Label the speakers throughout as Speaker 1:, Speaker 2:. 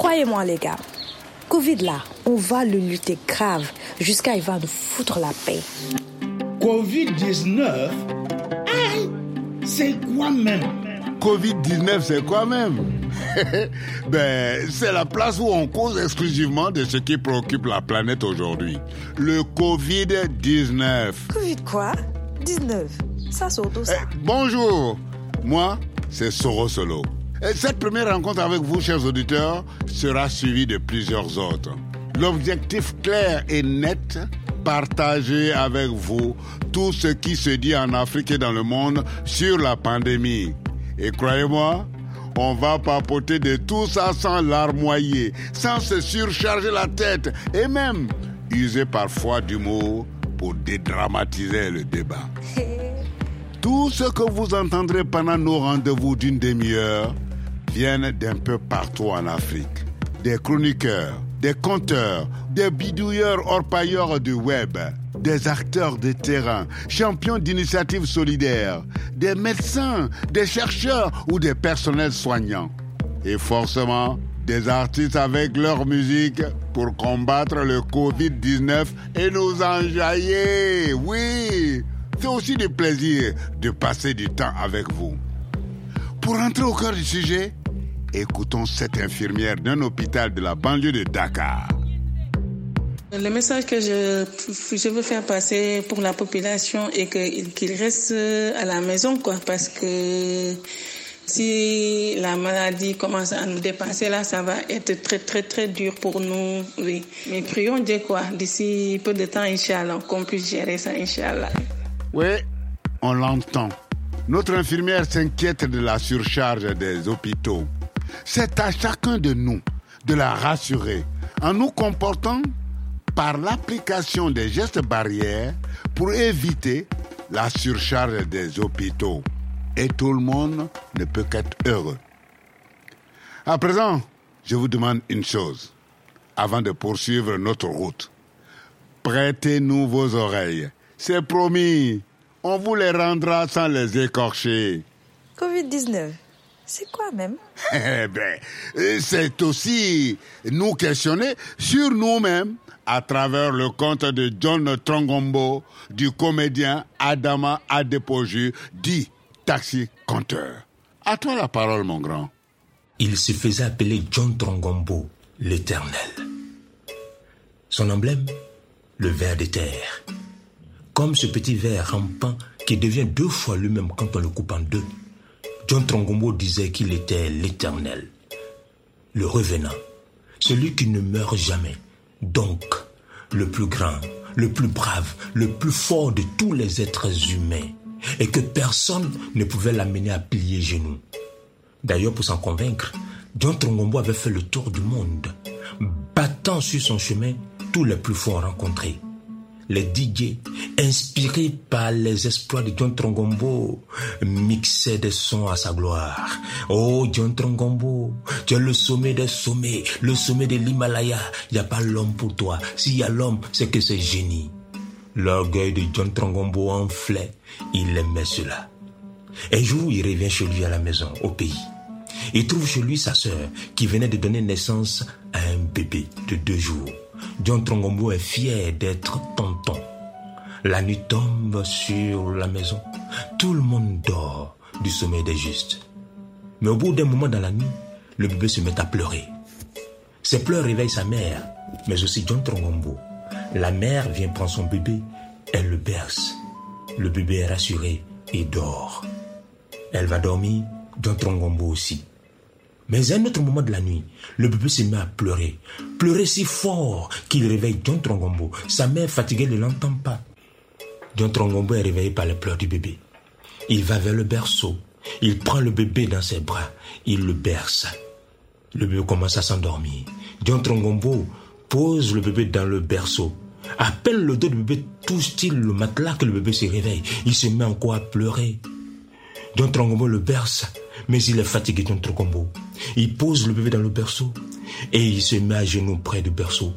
Speaker 1: Croyez-moi les gars, Covid là, on va le lutter grave jusqu'à il va nous foutre la paix.
Speaker 2: Covid-19 C'est quoi même?
Speaker 3: Covid-19, c'est quoi même? Ben, c'est la place où on cause exclusivement de ce qui préoccupe la planète aujourd'hui. Le Covid-19.
Speaker 1: Covid quoi? 19. Ça c'est ça.
Speaker 3: Eh, bonjour, moi, c'est Soro Solo. Et cette première rencontre avec vous, chers auditeurs, sera suivie de plusieurs autres. L'objectif clair et net, partager avec vous tout ce qui se dit en Afrique et dans le monde sur la pandémie. Et croyez-moi, on va papoter de tout ça sans larmoyer, sans se surcharger la tête et même user parfois d'humour pour dédramatiser le débat. Tout ce que vous entendrez pendant nos rendez-vous d'une demi-heure viennent d'un peu partout en Afrique. Des chroniqueurs, des conteurs, des bidouilleurs orpailleurs du web, des acteurs de terrain, champions d'initiatives solidaires, des médecins, des chercheurs ou des personnels soignants. Et forcément, des artistes avec leur musique pour combattre le Covid-19 et nous enjailler. Oui, c'est aussi du plaisir de passer du temps avec vous. Pour entrer au cœur du sujet, écoutons cette infirmière d'un hôpital de la banlieue de Dakar.
Speaker 4: Le message que je, je veux faire passer pour la population est qu'ils restent à la maison, quoi, parce que si la maladie commence à nous dépasser, là, ça va être très, très, très dur pour nous, oui. Mais prions Dieu, quoi, d'ici peu de temps, Inch'Allah, qu'on puisse gérer ça, Inch'Allah.
Speaker 3: Oui, on l'entend. Notre infirmière s'inquiète de la surcharge des hôpitaux. C'est à chacun de nous de la rassurer en nous comportant par l'application des gestes barrières pour éviter la surcharge des hôpitaux. Et tout le monde ne peut qu'être heureux. À présent, je vous demande une chose avant de poursuivre notre route. Prêtez-nous vos oreilles. C'est promis. On vous les rendra sans les écorcher.
Speaker 1: Covid-19. C'est quoi même?
Speaker 3: Eh ben, c'est aussi nous questionner sur nous-mêmes à travers le conte de John Trongombo du comédien Adama Adepoju, dit Taxi Conteur. À toi la parole, mon grand.
Speaker 5: Il se faisait appeler John Trongombo, l'éternel. Son emblème, le ver de terre. Comme ce petit ver rampant qui devient deux fois lui-même quand on le coupe en deux. John Trongombo disait qu'il était l'éternel, le revenant, celui qui ne meurt jamais, donc le plus grand, le plus brave, le plus fort de tous les êtres humains, et que personne ne pouvait l'amener à plier genoux. D'ailleurs, pour s'en convaincre, John Trongombo avait fait le tour du monde, battant sur son chemin tous les plus forts rencontrés les DJ, inspirés par les exploits de John Trongombo, mixaient des sons à sa gloire. Oh, John Trongombo, tu es le sommet des sommets, le sommet de l'Himalaya. Il n'y a pas l'homme pour toi. S'il y a l'homme, c'est que c'est génie. L'orgueil de John Trongombo enflait. Il aimait cela. Un jour, il revient chez lui à la maison, au pays. Il trouve chez lui sa sœur qui venait de donner naissance à un bébé de deux jours. John Trongombo est fier d'être tonton. La nuit tombe sur la maison. Tout le monde dort du sommeil des justes. Mais au bout d'un moment dans la nuit, le bébé se met à pleurer. Ses pleurs réveillent sa mère, mais aussi John Trongombo. La mère vient prendre son bébé, elle le berce. Le bébé est rassuré et dort. Elle va dormir, John Trongombo aussi. Mais à un autre moment de la nuit, le bébé se met à pleurer. Pleurer si fort qu'il réveille John Trongombo. Sa mère fatiguée ne l'entend pas. John Trongombo est réveillé par les pleurs du bébé. Il va vers le berceau. Il prend le bébé dans ses bras. Il le berce. Le bébé commence à s'endormir. John Trongombo pose le bébé dans le berceau. À peine le dos du bébé touche-t-il le matelas que le bébé se réveille. Il se met encore à pleurer. John Trongombo le berce, mais il est fatigué John Trongombo. Il pose le bébé dans le berceau et il se met à genoux près du berceau,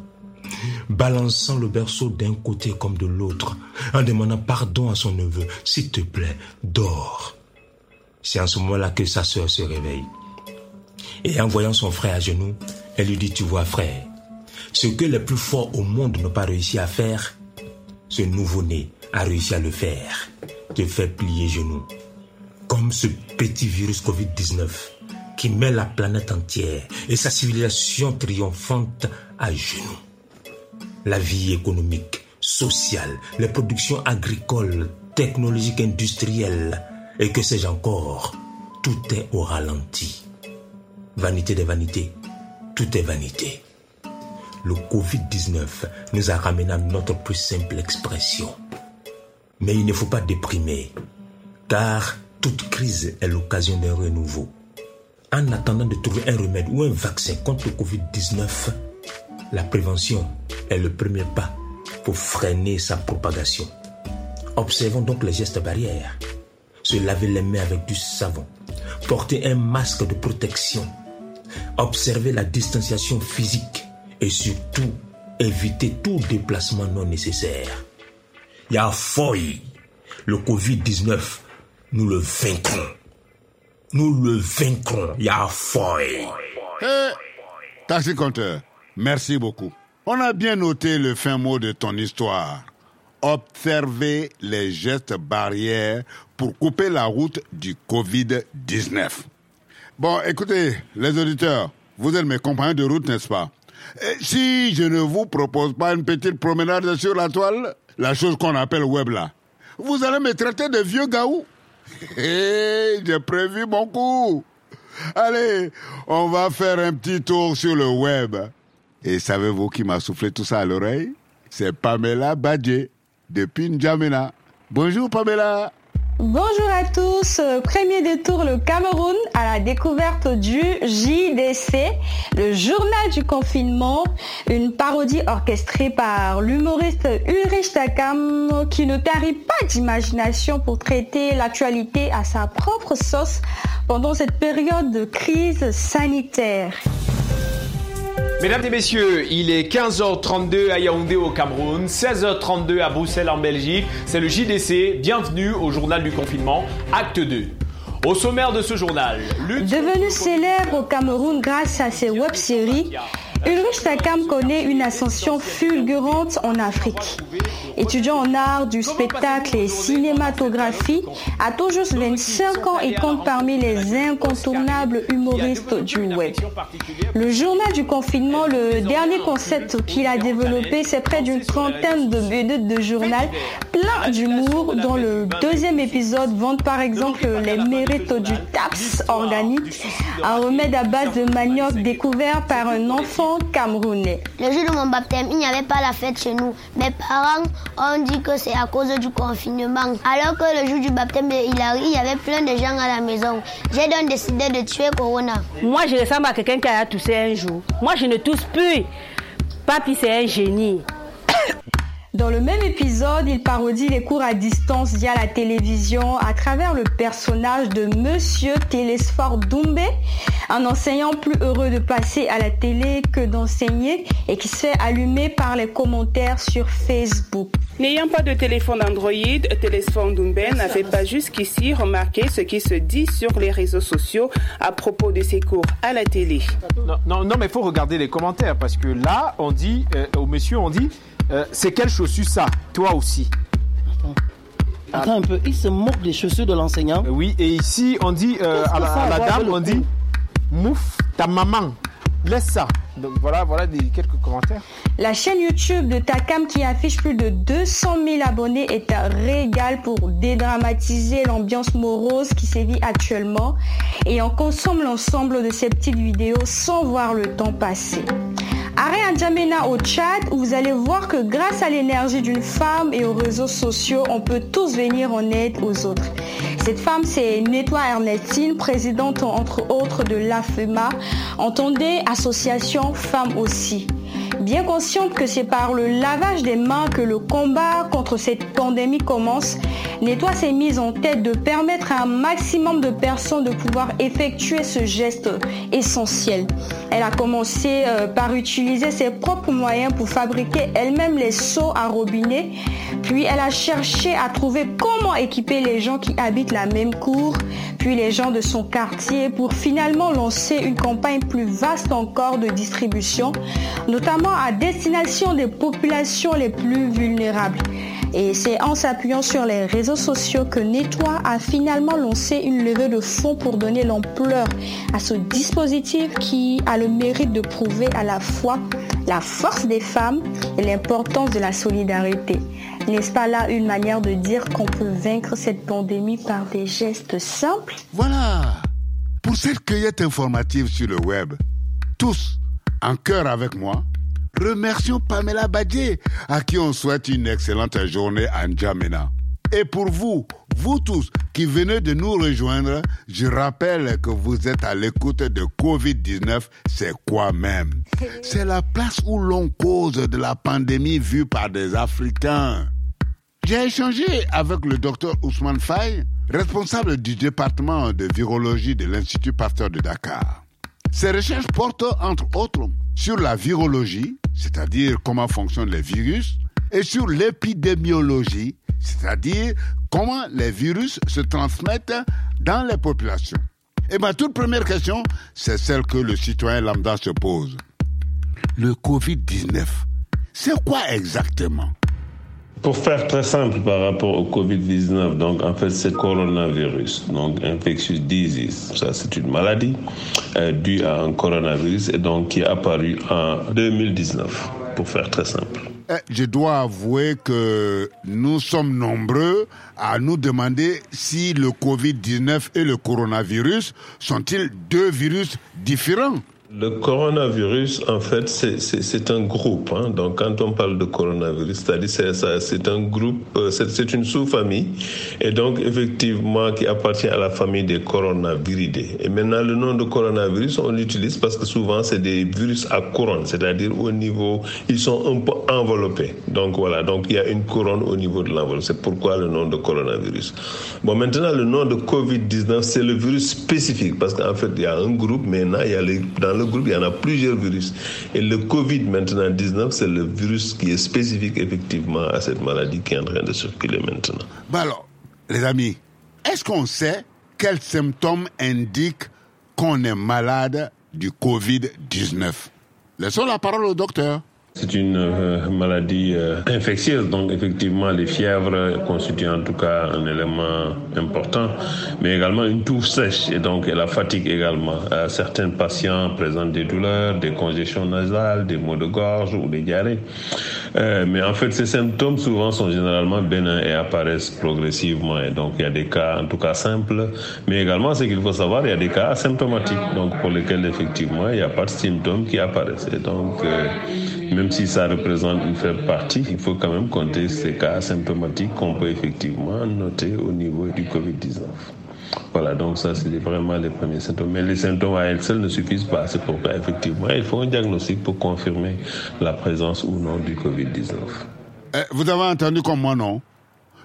Speaker 5: balançant le berceau d'un côté comme de l'autre, en demandant pardon à son neveu. S'il te plaît, dors. C'est en ce moment-là que sa sœur se réveille. Et en voyant son frère à genoux, Elle lui dit, tu vois frère, ce que les plus forts au monde n'ont pas réussi à faire, ce nouveau-né a réussi à le faire. Te fait plier genoux. Comme ce petit virus Covid-19 qui met la planète entière et sa civilisation triomphante à genoux. La vie économique, sociale, les productions agricoles, technologiques, industrielles et que sais-je encore, tout est au ralenti. Vanité des vanités, tout est vanité. Le Covid-19 nous a ramené à notre plus simple expression. Mais il ne faut pas déprimer, car toute crise est l'occasion d'un renouveau. En attendant de trouver un remède ou un vaccin contre le Covid-19, la prévention est le premier pas pour freiner sa propagation. Observons donc les gestes barrières. Se laver les mains avec du savon. Porter un masque de protection. Observer la distanciation physique. Et surtout, éviter tout déplacement non nécessaire. Y'a foy. Le Covid-19, nous le vaincrons. Nous le vaincrons. Y'a foy.
Speaker 3: Hé, taxi compteur, merci beaucoup. On a bien noté le fin mot de ton histoire. Observer les gestes barrières pour couper la route du Covid-19. Bon, écoutez, les auditeurs, vous êtes mes compagnons de route, n'est-ce pas? Et Si je ne vous propose pas une petite promenade sur la toile, la chose qu'on appelle web là, vous allez me traiter de vieux gaou j'ai prévu mon coup. Allez, on va faire un petit tour sur le web. Et savez-vous qui m'a soufflé tout ça à l'oreille? C'est Pamela Badje, depuis N'Djamena. Bonjour Pamela.
Speaker 6: Bonjour à tous. Premier détour le Cameroun à la découverte du JDC, le journal du confinement, une parodie orchestrée par l'humoriste Ulrich Takam qui ne tarit pas d'imagination pour traiter l'actualité à sa propre sauce pendant cette période de crise sanitaire.
Speaker 7: Mesdames et messieurs, il est 15h32 à Yaoundé au Cameroun, 16h32 à Bruxelles en Belgique. C'est le JDC. Bienvenue au journal du confinement, acte 2. Au sommaire de ce journal, lutte
Speaker 6: Devenu célèbre au Cameroun grâce à ses web-séries, Ulrich Takam connaît une ascension fulgurante en Afrique. Étudiant en art du spectacle et cinématographie, à tout juste 25 ans, il compte parmi les incontournables humoristes du web. Le journal du confinement, le dernier concept qu'il a développé, c'est près d'une trentaine de minutes de journal plein d'humour dont le deuxième épisode vante par exemple les mérites du TAPS organique, un remède à base de manioc découvert par un enfant camerounais.
Speaker 8: Le jour de mon baptême, il n'y avait pas la fête chez nous. Mes parents ont dit que c'est à cause du confinement. Alors que le jour du baptême de Hilary, il y avait plein de gens à la maison. J'ai donc décidé de tuer Corona.
Speaker 9: Moi, je ressemble à quelqu'un qui a toussé un jour. Moi, je ne tousse plus. Papi, c'est un génie.
Speaker 6: Dans le même épisode, il parodie les cours à distance via la télévision à travers le personnage de Monsieur Télésphore Doumbé, un enseignant plus heureux de passer à la télé que d'enseigner et qui se fait allumer par les commentaires sur Facebook.
Speaker 10: N'ayant pas de téléphone Android, Télésphore Doumbé n'avait pas jusqu'ici remarqué ce qui se dit sur les réseaux sociaux à propos de ses cours à la télé.
Speaker 7: Non, non, non, mais il faut regarder les commentaires parce que là, on dit, euh, au monsieur, on dit, euh, c'est quelle chaussure ça Toi aussi.
Speaker 11: Attends un peu, il se moque des chaussures de l'enseignant.
Speaker 7: Oui, et ici, on dit euh, à la, à la dame, on dit, mouf ta maman. Laisse ça. Donc voilà, voilà quelques commentaires.
Speaker 6: La chaîne YouTube de Takam qui affiche plus de 200 000 abonnés est un régal pour dédramatiser l'ambiance morose qui sévit actuellement et on consomme l'ensemble de ces petites vidéos sans voir le temps passer. Arrêt N'Djamena au Tchad où vous allez voir que grâce à l'énergie d'une femme et aux réseaux sociaux, on peut tous venir en aide aux autres. Cette femme, c'est Nettoie Ernestine, présidente entre autres de l'AFEMA, entendez Association Femmes aussi. Bien consciente que c'est par le lavage des mains que le combat contre cette pandémie commence, Nettoie s'est mise en tête de permettre à un maximum de personnes de pouvoir effectuer ce geste essentiel. Elle a commencé euh, par utiliser ses propres moyens pour fabriquer elle-même les seaux à robinet. Puis elle a cherché à trouver comment équiper les gens qui habitent la même cour, puis les gens de son quartier pour finalement lancer une campagne plus vaste encore de distribution, à destination des populations les plus vulnérables. Et c'est en s'appuyant sur les réseaux sociaux que Nettoie a finalement lancé une levée de fonds pour donner l'ampleur à ce dispositif qui a le mérite de prouver à la fois la force des femmes et l'importance de la solidarité. N'est-ce pas là une manière de dire qu'on peut vaincre cette pandémie par des gestes simples?
Speaker 3: Voilà. Pour cette cueillette informative sur le web, tous en cœur avec moi, remercions Pamela Badje, à qui on souhaite une excellente journée à N'Djamena. Et pour vous, vous tous qui venez de nous rejoindre, je rappelle que vous êtes à l'écoute de Covid-19, c'est quoi même? C'est la place où l'on cause de la pandémie vue par des Africains. J'ai échangé avec le docteur Ousmane Faye, responsable du département de virologie de l'Institut Pasteur de Dakar. Ses recherches portent entre autres sur la virologie, c'est-à-dire comment fonctionnent les virus, et sur l'épidémiologie, c'est-à-dire comment les virus se transmettent dans les populations. Et ma toute première question, c'est celle que le citoyen lambda se pose. Le Covid-19, c'est quoi exactement?
Speaker 12: Pour faire très simple par rapport au Covid-19, donc en fait c'est coronavirus, donc infectious disease. Ça c'est une maladie euh, due à un coronavirus et donc qui est apparu en 2019, pour faire très simple.
Speaker 3: Eh, je dois avouer que nous sommes nombreux à nous demander si le Covid-19 et le coronavirus sont-ils deux virus différents
Speaker 12: le coronavirus, en fait, c'est un groupe. Hein. Donc, quand on parle de coronavirus, c'est-à-dire c'est un groupe, euh, c'est une sous-famille, et donc effectivement qui appartient à la famille des coronaviridés. Et maintenant, le nom de coronavirus, on l'utilise parce que souvent c'est des virus à couronne, c'est-à-dire au niveau, ils sont un peu enveloppés. Donc voilà, donc il y a une couronne au niveau de l'enveloppe. C'est pourquoi le nom de coronavirus. Bon, maintenant, le nom de Covid-19, c'est le virus spécifique parce qu'en fait, il y a un groupe, maintenant, il y a les, dans le groupe, il y en a plusieurs virus. Et le Covid maintenant 19, c'est le virus qui est spécifique effectivement à cette maladie qui est en train de circuler maintenant.
Speaker 3: Bah alors, les amis, est-ce qu'on sait quels symptômes indiquent qu'on est malade du Covid-19 Laissons la parole au docteur.
Speaker 12: C'est une euh, maladie euh, infectieuse, donc effectivement les fièvres constituent en tout cas un élément important, mais également une toux sèche et donc la fatigue également. Euh, certains patients présentent des douleurs, des congestions nasales, des maux de gorge ou des diarrhées. mais en fait, ces symptômes souvent sont généralement bénins et apparaissent progressivement. Et donc il y a des cas en tout cas simples, mais également ce qu'il faut savoir, il y a des cas asymptomatiques, donc pour lesquels effectivement il n'y a pas de symptômes qui apparaissent. Et donc même si ça représente une faible partie, il faut quand même compter ces cas symptomatiques qu'on peut effectivement noter au niveau du Covid-19. Voilà, donc ça, c'est vraiment les premiers symptômes. Mais les symptômes à elles seuls ne suffisent pas. C'est pourquoi, effectivement, il faut un diagnostic pour confirmer la présence ou non du Covid-19.
Speaker 3: Eh, vous avez entendu comme moi, non?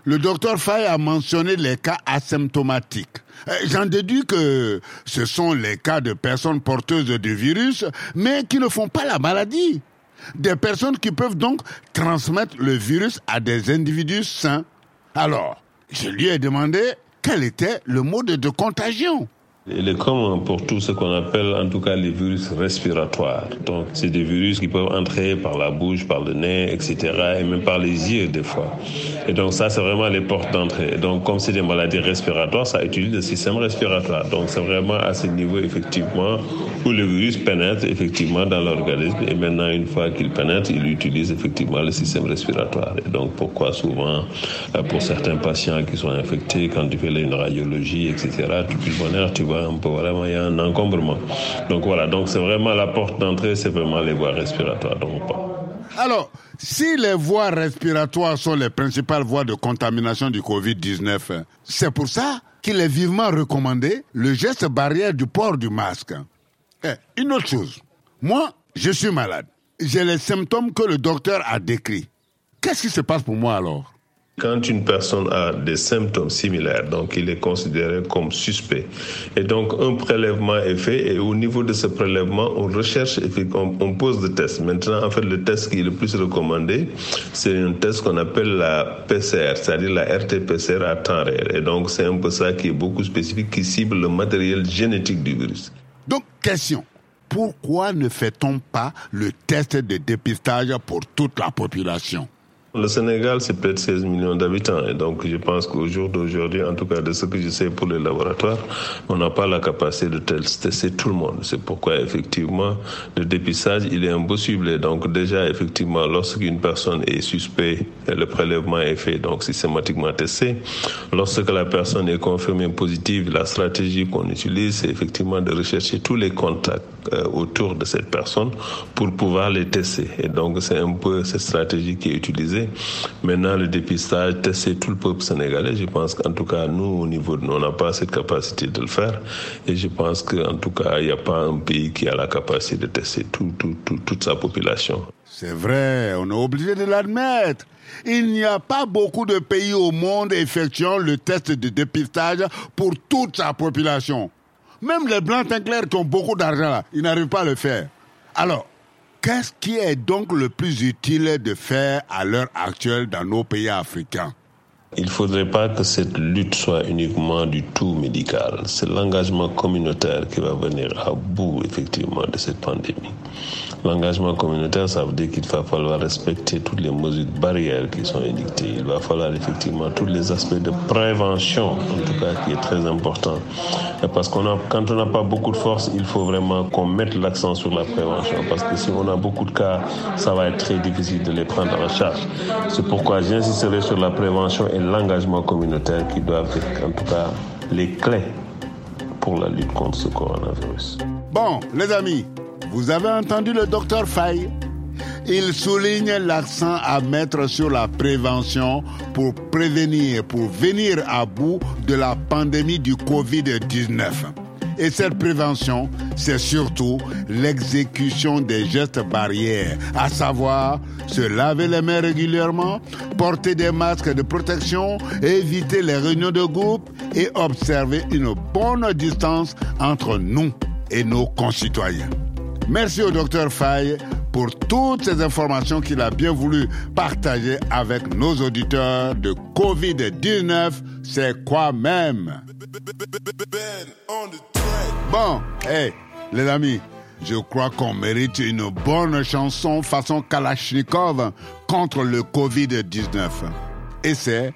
Speaker 3: Le docteur Fay a mentionné les cas asymptomatiques. Eh, j'en déduis que ce sont les cas de personnes porteuses du virus, mais qui ne font pas la maladie des personnes qui peuvent donc transmettre le virus à des individus sains. Alors, je lui ai demandé quel était le mode de contagion.
Speaker 12: Il est comme pour tout ce qu'on appelle en tout cas les virus respiratoires. Donc c'est des virus qui peuvent entrer par la bouche, par le nez, etc. et même par les yeux des fois. Et donc ça c'est vraiment les portes d'entrée. Donc comme c'est des maladies respiratoires, ça utilise le système respiratoire. Donc c'est vraiment à ce niveau effectivement où le virus pénètre effectivement dans l'organisme et maintenant une fois qu'il pénètre, il utilise effectivement le système respiratoire. Et donc pourquoi souvent euh, pour certains patients qui sont infectés, quand tu fais une radiologie, etc., tu pulmonaire, tu vois il y a un encombrement. Donc voilà, donc c'est vraiment la porte d'entrée, c'est vraiment les voies respiratoires.
Speaker 3: Alors, si les voies respiratoires sont les principales voies de contamination du Covid-19, c'est pour ça qu'il est vivement recommandé le geste barrière du port du masque. Eh, une autre chose, moi, je suis malade. J'ai les symptômes que le docteur a décrits. Qu'est-ce qui se passe pour moi alors?
Speaker 12: Quand une personne a des symptômes similaires, donc il est considéré comme suspect. Et donc un prélèvement est fait et au niveau de ce prélèvement, on recherche, on, on pose des tests. Maintenant, en fait, le test qui est le plus recommandé, c'est un test qu'on appelle la PCR, c'est-à-dire la RT-PCR à temps réel. Et donc c'est un peu ça qui est beaucoup spécifique, qui cible le matériel génétique du virus.
Speaker 3: Donc, question. Pourquoi ne fait-on pas le test de dépistage pour toute la population?
Speaker 12: Le Sénégal, c'est de 16 millions d'habitants. Et donc, je pense qu'au jour d'aujourd'hui, en tout cas de ce que je sais pour les laboratoires, on n'a pas la capacité de tester tout le monde. C'est pourquoi, effectivement, le dépistage, il est impossible. Et donc, déjà, effectivement, lorsqu'une personne est suspecte, le prélèvement est fait, donc systématiquement testé. Lorsque la personne est confirmée positive, la stratégie qu'on utilise, c'est effectivement de rechercher tous les contacts euh, autour de cette personne pour pouvoir les tester. Et donc, c'est un peu cette stratégie qui est utilisée. Maintenant, le dépistage, tester tout le peuple sénégalais, je pense qu'en tout cas, nous, au niveau de nous, on n'a pas cette capacité de le faire. Et je pense qu'en tout cas, il n'y a pas un pays qui a la capacité de tester tout, tout, tout, toute sa population.
Speaker 3: C'est vrai, on est obligé de l'admettre. Il n'y a pas beaucoup de pays au monde effectuant le test de dépistage pour toute sa population. Même les blancs clairs qui ont beaucoup d'argent ils n'arrivent pas à le faire. Alors, Qu'est-ce qui est donc le plus utile de faire à l'heure actuelle dans nos pays africains?
Speaker 12: Il ne faudrait pas que cette lutte soit uniquement du tout médical. C'est l'engagement communautaire qui va venir à bout, effectivement, de cette pandémie. L'engagement communautaire, ça veut dire qu'il va falloir respecter toutes les mesures barrières qui sont édictées. Il va falloir effectivement tous les aspects de prévention, en tout cas, qui est très important. Parce qu'on a, quand on n'a pas beaucoup de force, il faut vraiment qu'on mette l'accent sur la prévention. Parce que si on a beaucoup de cas, ça va être très difficile de les prendre en charge. C'est pourquoi j'insisterai sur la prévention et l'engagement communautaire qui doivent être, en tout cas, les clés pour la lutte contre ce coronavirus.
Speaker 3: Bon, les amis, vous avez entendu le docteur Faye? Il souligne l'accent à mettre sur la prévention pour prévenir, pour venir à bout de la pandémie du Covid-19. Et cette prévention, c'est surtout l'exécution des gestes barrières, à savoir se laver les mains régulièrement, porter des masques de protection, éviter les réunions de groupe et observer une bonne distance entre nous et nos concitoyens. Merci au docteur Faye pour toutes ces informations qu'il a bien voulu partager avec nos auditeurs de COVID-19. C'est quoi même? Bon, hey, les amis, je crois qu'on mérite une bonne chanson façon Kalachnikov contre le Covid-19. Et c'est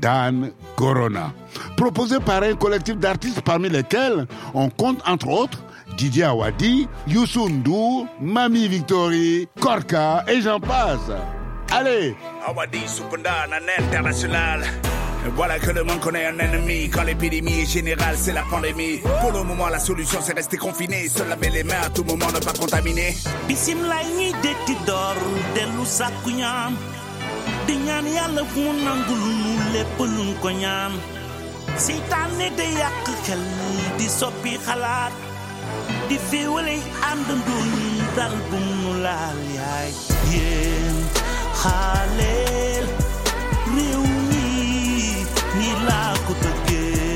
Speaker 3: Dan Corona. Proposé par un collectif d'artistes parmi lesquels on compte entre autres Didier Awadi, Youssou N'Dour, Mami Victory, Korka et j'en passe. Allez
Speaker 13: Awadi Soupenda, un international. Voilà que le monde connaît un ennemi. Quand l'épidémie est générale, c'est la pandémie. Pour le moment, la solution, c'est rester confiné. Se laver les mains à tout moment, ne pas contaminer.
Speaker 14: bisim lay ñi detti door dellu sàkku ñaan di ñaan yàlla mu nangul nu lépp luñ ko ñaan seytaane de yàq xel di soppi xalaat di féewale àndandoo dal bu mu laal yaay yéen xaaleel réew mi ni laa ko bëggee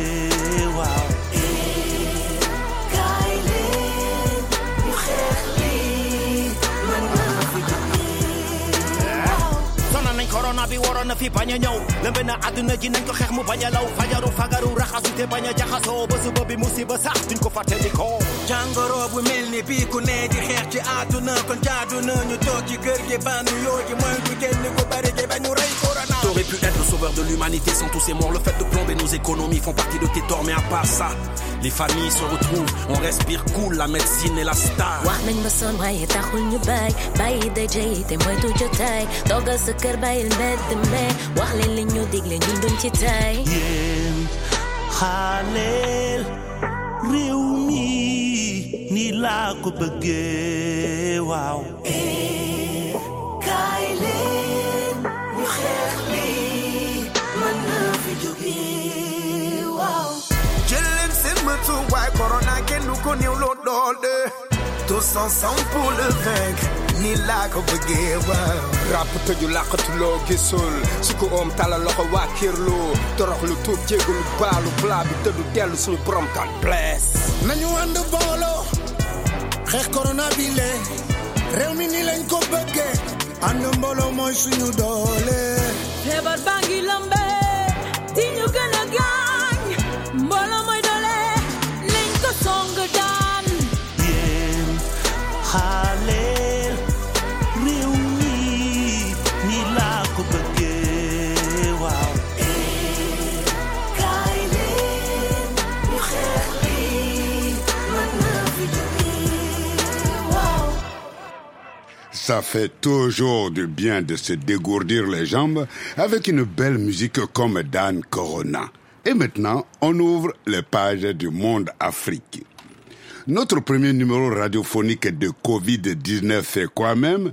Speaker 15: corona bi waroon fi bañ a ñëw lëmbe ji ko mu law fajaru fagaru raxasu te bañ a jaxasoo ba musiba sax ko
Speaker 16: jàngoro bu mel ni bii ku ne di xeex ci àdduna kon jaadu na ñu toog ci kër gi bandu yoo ji mooy ku génn ku bari gi ba ñu rey corona
Speaker 15: T'aurais pu être le sauveur de l'humanité sans tous ces morts. Le fait de plomber nos économies font partie de tes torts, mais à part ça, les familles se retrouvent, on respire cool, la médecine est la star.
Speaker 17: wax nañ ba sonn waaye taxul ñu bàyyi bàyyi daje yi te moytu jotaay toogal sa kër bàyyil mbedd me wax leen li ñu digle ñun duñ ci tay
Speaker 14: yéen xaaleel réew mi ni laa ko bëggee waaw
Speaker 17: kaay leen ñu xeex lii mën naa fi jógee
Speaker 16: tous ensemble pour le vaincre. Ni laa ko bëggee waaw
Speaker 18: ràpp tëju làqatuloo gisul su ko oom tala loxo waa kirlu torox lu tuub jégalu baalu blaa bi tëddu dellu suñu borom bless.
Speaker 2: Nañu ànd booloo xeex corona bi le. Réew mi ni lañ ko bëggee ànd mbooloo mooy suñu doole.
Speaker 19: Feebar baa ngi lambe di ñu gën a
Speaker 3: Ça fait toujours du bien de se dégourdir les jambes avec une belle musique comme Dan Corona. Et maintenant, on ouvre les pages du Monde Afrique. Notre premier numéro radiophonique de Covid-19 fait quoi même?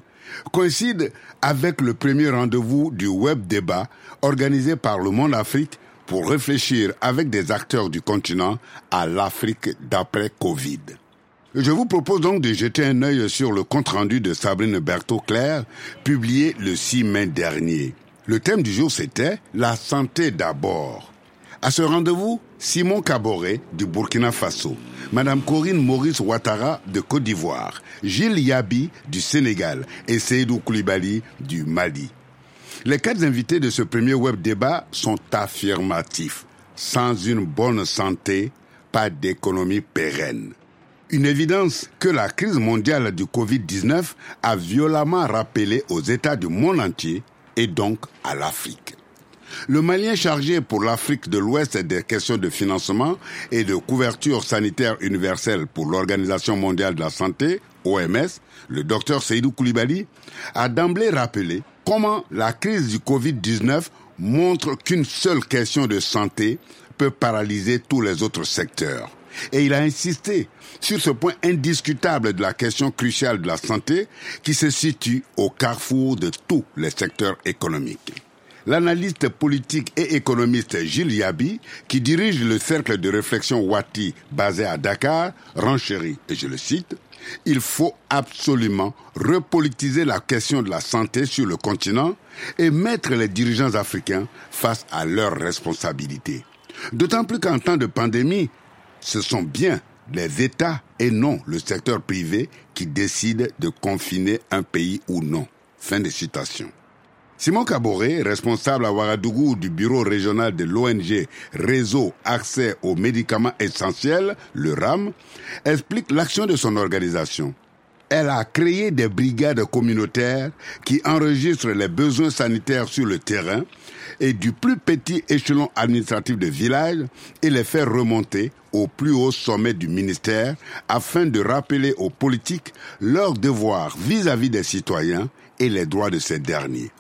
Speaker 3: Coïncide avec le premier rendez-vous du web débat organisé par le Monde Afrique pour réfléchir avec des acteurs du continent à l'Afrique d'après Covid. Je vous propose donc de jeter un œil sur le compte-rendu de Sabrine Berthaud-Claire, publié le 6 mai dernier. Le thème du jour, c'était La santé d'abord. À ce rendez-vous, Simon Caboret du Burkina Faso, Madame Corinne Maurice Ouattara de Côte d'Ivoire, Gilles Yabi du Sénégal et Seydou Koulibaly du Mali. Les quatre invités de ce premier web débat sont affirmatifs. Sans une bonne santé, pas d'économie pérenne. Une évidence que la crise mondiale du Covid-19 a violemment rappelé aux États du monde entier et donc à l'Afrique. Le Malien chargé pour l'Afrique de l'Ouest des questions de financement et de couverture sanitaire universelle pour l'Organisation mondiale de la santé, OMS, le docteur Seydou Koulibaly, a d'emblée rappelé comment la crise du Covid-19 montre qu'une seule question de santé peut paralyser tous les autres secteurs. Et il a insisté sur ce point indiscutable de la question cruciale de la santé qui se situe au carrefour de tous les secteurs économiques. L'analyste politique et économiste Gilles Yabi, qui dirige le cercle de réflexion Wati basé à Dakar, renchérit, et je le cite, il faut absolument repolitiser la question de la santé sur le continent et mettre les dirigeants africains face à leurs responsabilités. D'autant plus qu'en temps de pandémie, ce sont bien les États et non le secteur privé qui décident de confiner un pays ou non. Fin de citation. Simon Caboret, responsable à Ouagadougou du bureau régional de l'ONG Réseau Accès aux médicaments essentiels, le RAM, explique l'action de son organisation. Elle a créé des brigades communautaires qui enregistrent les besoins sanitaires sur le terrain et du plus petit échelon administratif de village et les faire remonter au plus haut sommet du ministère afin de rappeler aux politiques leurs devoirs vis-à-vis des citoyens et les droits de ces derniers.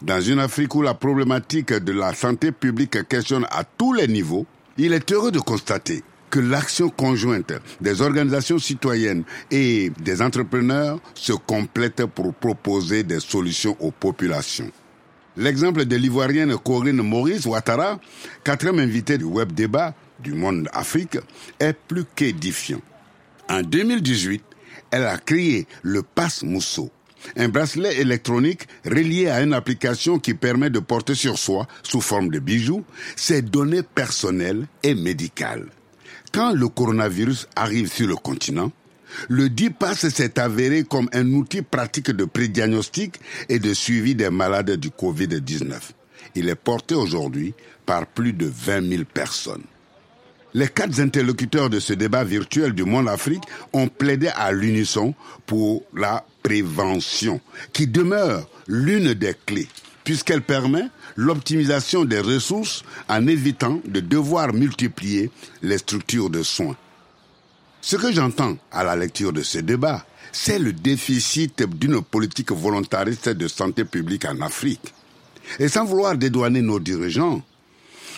Speaker 3: Dans une Afrique où la problématique de la santé publique questionne à tous les niveaux, il est heureux de constater que l'action conjointe des organisations citoyennes et des entrepreneurs se complète pour proposer des solutions aux populations. L'exemple de l'ivoirienne Corinne Maurice Ouattara, quatrième invitée du web débat du Monde Afrique, est plus qu'édifiant. En 2018, elle a créé le Pass Mousso, un bracelet électronique relié à une application qui permet de porter sur soi, sous forme de bijoux, ses données personnelles et médicales. Quand le coronavirus arrive sur le continent, le DIPAS s'est avéré comme un outil pratique de prédiagnostic et de suivi des malades du Covid-19. Il est porté aujourd'hui par plus de 20 000 personnes. Les quatre interlocuteurs de ce débat virtuel du Monde Afrique ont plaidé à l'unisson pour la prévention, qui demeure l'une des clés, puisqu'elle permet l'optimisation des ressources en évitant de devoir multiplier les structures de soins. Ce que j'entends à la lecture de ce débat, c'est le déficit d'une politique volontariste de santé publique en Afrique. Et sans vouloir dédouaner nos dirigeants,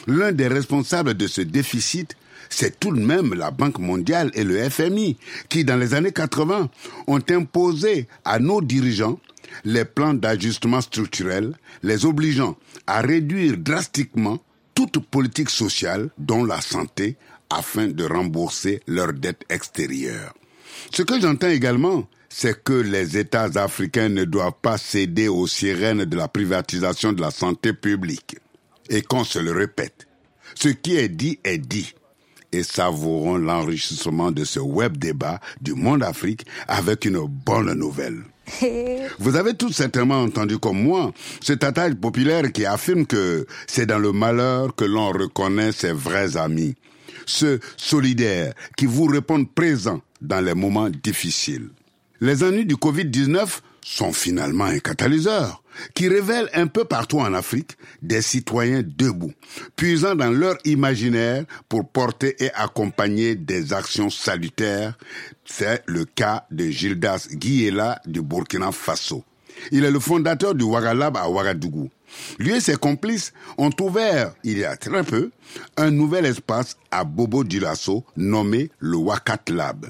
Speaker 3: l'un des responsables de ce déficit, c'est tout de même la Banque mondiale et le FMI qui, dans les années 80, ont imposé à nos dirigeants les plans d'ajustement structurel, les obligeant à réduire drastiquement toute politique sociale, dont la santé, afin de rembourser leurs dettes extérieures. Ce que j'entends également, c'est que les États africains ne doivent pas céder aux sirènes de la privatisation de la santé publique. Et qu'on se le répète, ce qui est dit est dit. Et savourons l'enrichissement de ce web débat du monde Afrique avec une bonne nouvelle. Vous avez tous certainement entendu comme moi cet adage populaire qui affirme que c'est dans le malheur que l'on reconnaît ses vrais amis, ceux solidaires qui vous répondent présents dans les moments difficiles. Les ennuis du Covid-19 sont finalement un catalyseur qui révèle un peu partout en Afrique des citoyens debout, puisant dans leur imaginaire pour porter et accompagner des actions salutaires. C'est le cas de Gildas Guiela du Burkina Faso. Il est le fondateur du Wagalab à Ouagadougou. Lui et ses complices ont ouvert, il y a très peu, un nouvel espace à Bobo Dioulasso nommé le Wakat Lab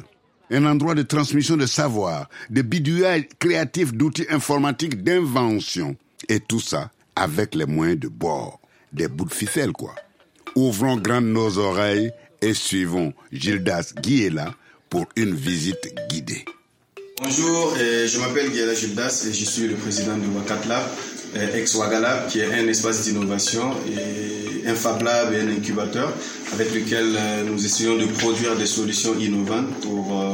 Speaker 3: un endroit de transmission de savoir, de bidouillage créatif d'outils informatiques, d'invention. Et tout ça avec les moyens de bord. Des bouts de ficelle, quoi. Ouvrons grandes nos oreilles et suivons Gildas Guiela pour une visite guidée.
Speaker 20: Bonjour, euh, je m'appelle Guiela Gildas et je suis le président du Wakat euh, ex-Wagalab, qui est un espace d'innovation et un Fab Lab et un incubateur avec lequel euh, nous essayons de produire des solutions innovantes pour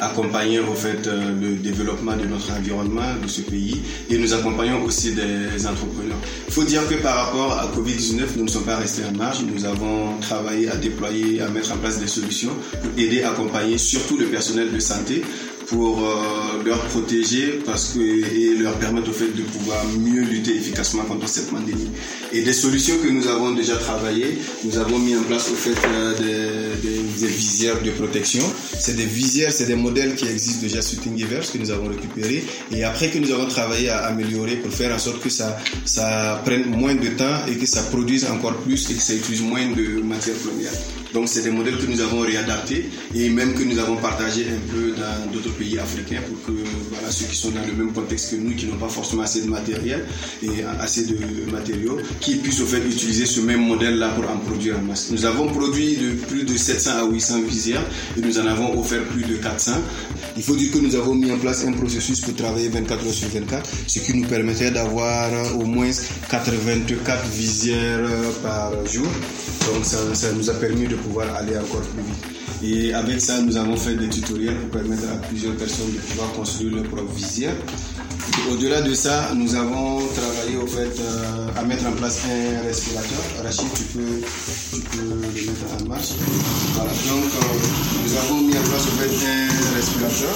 Speaker 20: accompagner au fait le développement de notre environnement, de ce pays et nous accompagnons aussi des entrepreneurs. Il faut dire que par rapport à Covid-19, nous ne sommes pas restés en marge. Nous avons travaillé à déployer, à mettre en place des solutions pour aider, accompagner surtout le personnel de santé pour euh, leur protéger parce que, et leur permettre au fait de pouvoir mieux lutter efficacement contre cette pandémie. Et des solutions que nous avons déjà travaillées, nous avons mis en place au fait euh, des, des, visières de protection. C'est des visières, c'est des modèles qui existent déjà sur Thingiverse que nous avons récupérés et après que nous avons travaillé à améliorer pour faire en sorte que ça, ça prenne moins de temps et que ça produise encore plus et que ça utilise moins de matières premières. Donc c'est des modèles que nous avons réadaptés et même que nous avons partagés un peu dans d'autres pays africains pour que ceux qui sont dans le même contexte que nous, qui n'ont pas forcément assez de matériel et assez de matériaux, qui puissent fait utiliser ce même modèle-là pour en produire en masse. Nous avons produit de plus de 700 à 800 visières et nous en avons offert plus de 400. Il faut dire que nous avons mis en place un processus pour travailler 24 heures sur 24, ce qui nous permettait d'avoir au moins 84 visières par jour. Donc ça, ça nous a permis de pouvoir aller encore plus vite. Et avec ça, nous avons fait des tutoriels pour permettre à plusieurs personnes de pouvoir construire leur propre visière. Au-delà de ça, nous avons travaillé au fait euh, à mettre en place un respirateur. Rachid, tu peux, tu peux le mettre en marche. Voilà. Donc, euh, nous avons mis en place au fait un respirateur.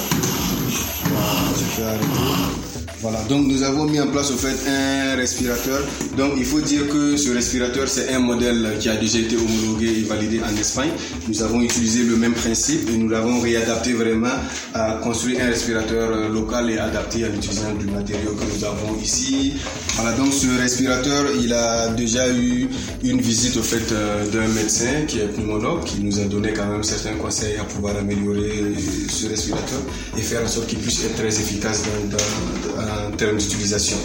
Speaker 20: Voilà, arrêter. Voilà, donc nous avons mis en place au fait un respirateur. Donc il faut dire que ce respirateur c'est un modèle qui a déjà été homologué et validé en Espagne. Nous avons utilisé le même principe et nous l'avons réadapté vraiment à construire un respirateur local et adapté en utilisant du matériau que nous avons ici. Voilà, donc ce respirateur il a déjà eu une visite au fait d'un médecin qui est pneumologue qui nous a donné quand même certains conseils à pouvoir améliorer ce respirateur et faire en sorte qu'il puisse être très efficace dans, dans, en termes d'utilisation.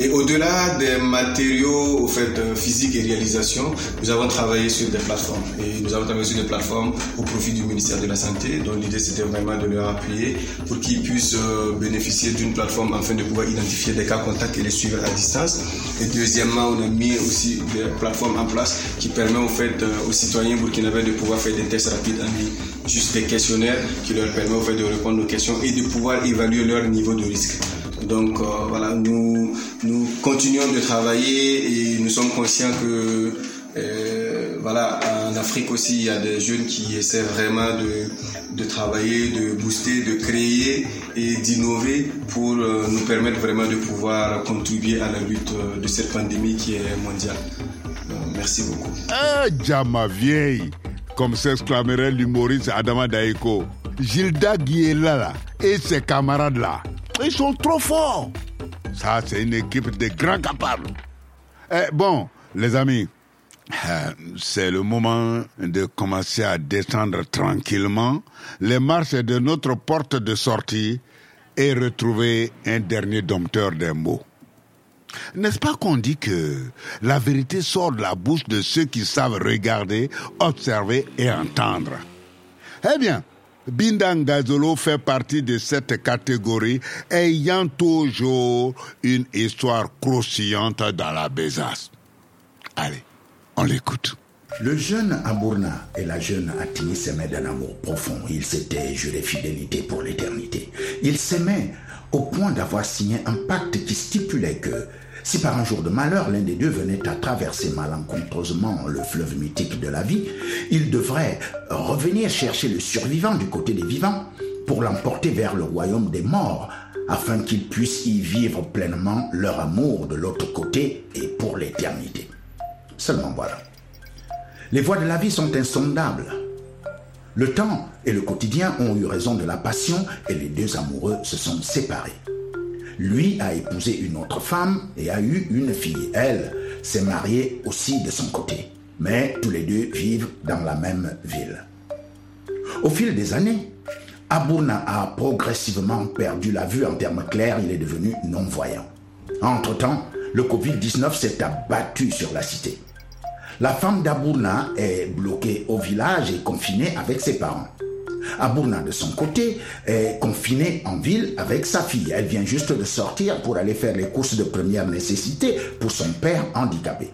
Speaker 20: Et au-delà des matériaux au fait physique et réalisation, nous avons travaillé sur des plateformes. Et nous avons travaillé sur des plateformes au profit du ministère de la Santé, dont l'idée c'était vraiment de leur appuyer pour qu'ils puissent bénéficier d'une plateforme afin de pouvoir identifier des cas contacts et les suivre à distance. Et deuxièmement, on a mis aussi des plateformes en place qui permettent au fait aux citoyens burkinabés de pouvoir faire des tests rapides en ligne, juste des questionnaires qui leur permettent au fait de répondre aux questions et de pouvoir évaluer leur niveau de risque. Donc euh, voilà, nous, nous continuons de travailler et nous sommes conscients que euh, voilà, en Afrique aussi, il y a des jeunes qui essaient vraiment de, de travailler, de booster, de créer et d'innover pour euh, nous permettre vraiment de pouvoir contribuer à la lutte de cette pandémie qui est mondiale. merci beaucoup.
Speaker 3: Ah, Jama vieille, comme s'exclamerait l'humoriste Adama Daiko. Gilda Guiela et ses camarades là. Ils sont trop forts. Ça, c'est une équipe de grands capables. Eh, bon, les amis, c'est le moment de commencer à descendre tranquillement les marches de notre porte de sortie et retrouver un dernier dompteur des mots. N'est-ce pas qu'on dit que la vérité sort de la bouche de ceux qui savent regarder, observer et entendre? Eh bien, Bindangazolo fait partie de cette catégorie ayant toujours une histoire croustillante dans la besace. Allez, on l'écoute.
Speaker 21: Le jeune Abourna et la jeune Atini s'aimaient d'un amour profond. Ils s'étaient jurés fidélité pour l'éternité. Ils s'aimaient au point d'avoir signé un pacte qui stipulait que si par un jour de malheur l'un des deux venait à traverser malencontreusement le fleuve mythique de la vie, il devrait revenir chercher le survivant du côté des vivants pour l'emporter vers le royaume des morts afin qu'ils puissent y vivre pleinement leur amour de l'autre côté et pour l'éternité. Seulement voilà. Les voies de la vie sont insondables. Le temps et le quotidien ont eu raison de la passion et les deux amoureux se sont séparés. Lui a épousé une autre femme et a eu une fille. Elle s'est mariée aussi de son côté. Mais tous les deux vivent dans la même ville. Au fil des années, Abouna a progressivement perdu la vue en termes clairs, il est devenu non-voyant. Entre-temps, le Covid-19 s'est abattu sur la cité. La femme d'Abouna est bloquée au village et confinée avec ses parents. Abouna, de son côté, est confinée en ville avec sa fille. Elle vient juste de sortir pour aller faire les courses de première nécessité pour son père handicapé.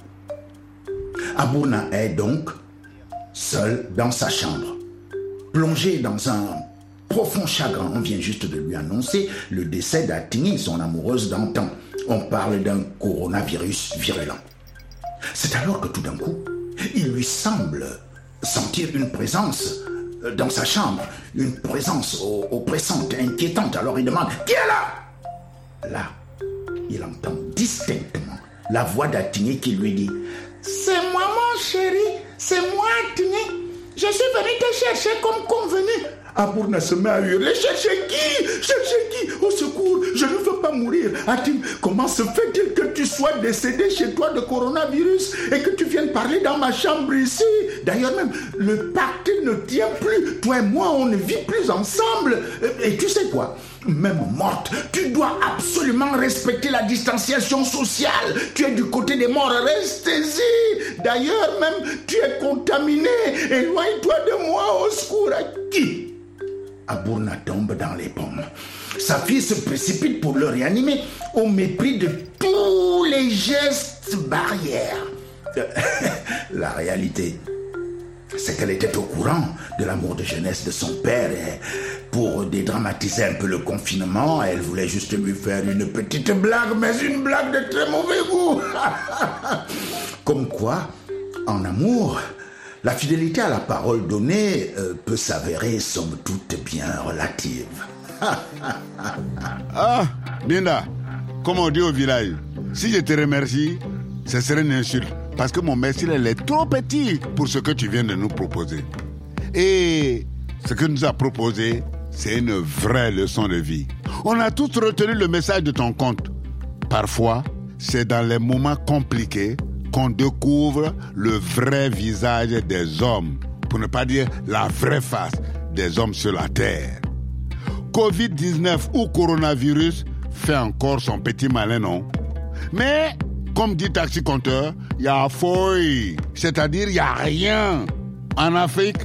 Speaker 21: Abouna est donc seul dans sa chambre, plongé dans un profond chagrin. On vient juste de lui annoncer le décès d'Atini, son amoureuse d'antan. On parle d'un coronavirus virulent. C'est alors que tout d'un coup, il lui semble sentir une présence dans sa chambre, une présence oppressante, inquiétante. Alors il demande Qui est là? Là, il entend distinctement la voix d'Atini qui lui dit C'est moi, mon chéri, c'est moi, Atini. Je suis venu te chercher comme convenu. Abourna se met à hurler Cherchez qui? Cherchez qui? Au secours, je ne veux pas mourir. Atim, comment se fait-il que tu sois décédé chez toi de coronavirus et que tu viennes parler dans ma chambre ici? D'ailleurs, même, le pacte ne tient plus. Toi et moi, on ne vit plus ensemble. Et tu sais quoi? Même morte, tu dois absolument respecter la distanciation sociale. Tu es du côté des morts, reste-y. D'ailleurs, même, tu es contaminé. Éloigne-toi de moi, au secours. À qui? Abourna tombe dans les pommes. Sa fille se précipite pour le réanimer au mépris de tous les gestes barrières. La réalité, c'est qu'elle était au courant de l'amour de jeunesse de son père pour dédramatiser un peu le confinement, elle voulait juste lui faire une petite blague, mais une blague de très mauvais goût. Comme quoi, en amour, la fidélité à la parole donnée euh, peut s'avérer somme toute bien relative.
Speaker 3: ah, Binda, comme on dit au village, si je te remercie, ce serait une insulte. Parce que mon merci, elle est trop petit pour ce que tu viens de nous proposer. Et ce que nous a proposé, c'est une vraie leçon de vie. On a tous retenu le message de ton conte. Parfois, c'est dans les moments compliqués qu'on découvre le vrai visage des hommes, pour ne pas dire la vraie face des hommes sur la terre. Covid-19 ou coronavirus fait encore son petit malin, non? Mais, comme dit Taxi Compteur, il y a fouille, c'est-à-dire il n'y a rien. En Afrique,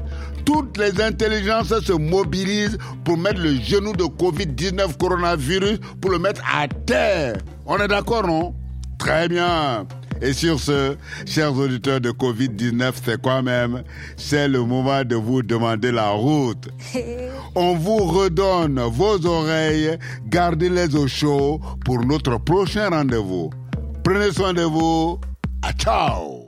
Speaker 3: toutes les intelligences se mobilisent pour mettre le genou de Covid-19 coronavirus pour le mettre à terre. On est d'accord, non? Très bien. Et sur ce, chers auditeurs de Covid-19, c'est quoi même C'est le moment de vous demander la route. On vous redonne vos oreilles, gardez-les au chaud pour notre prochain rendez-vous. Prenez soin de vous. À ciao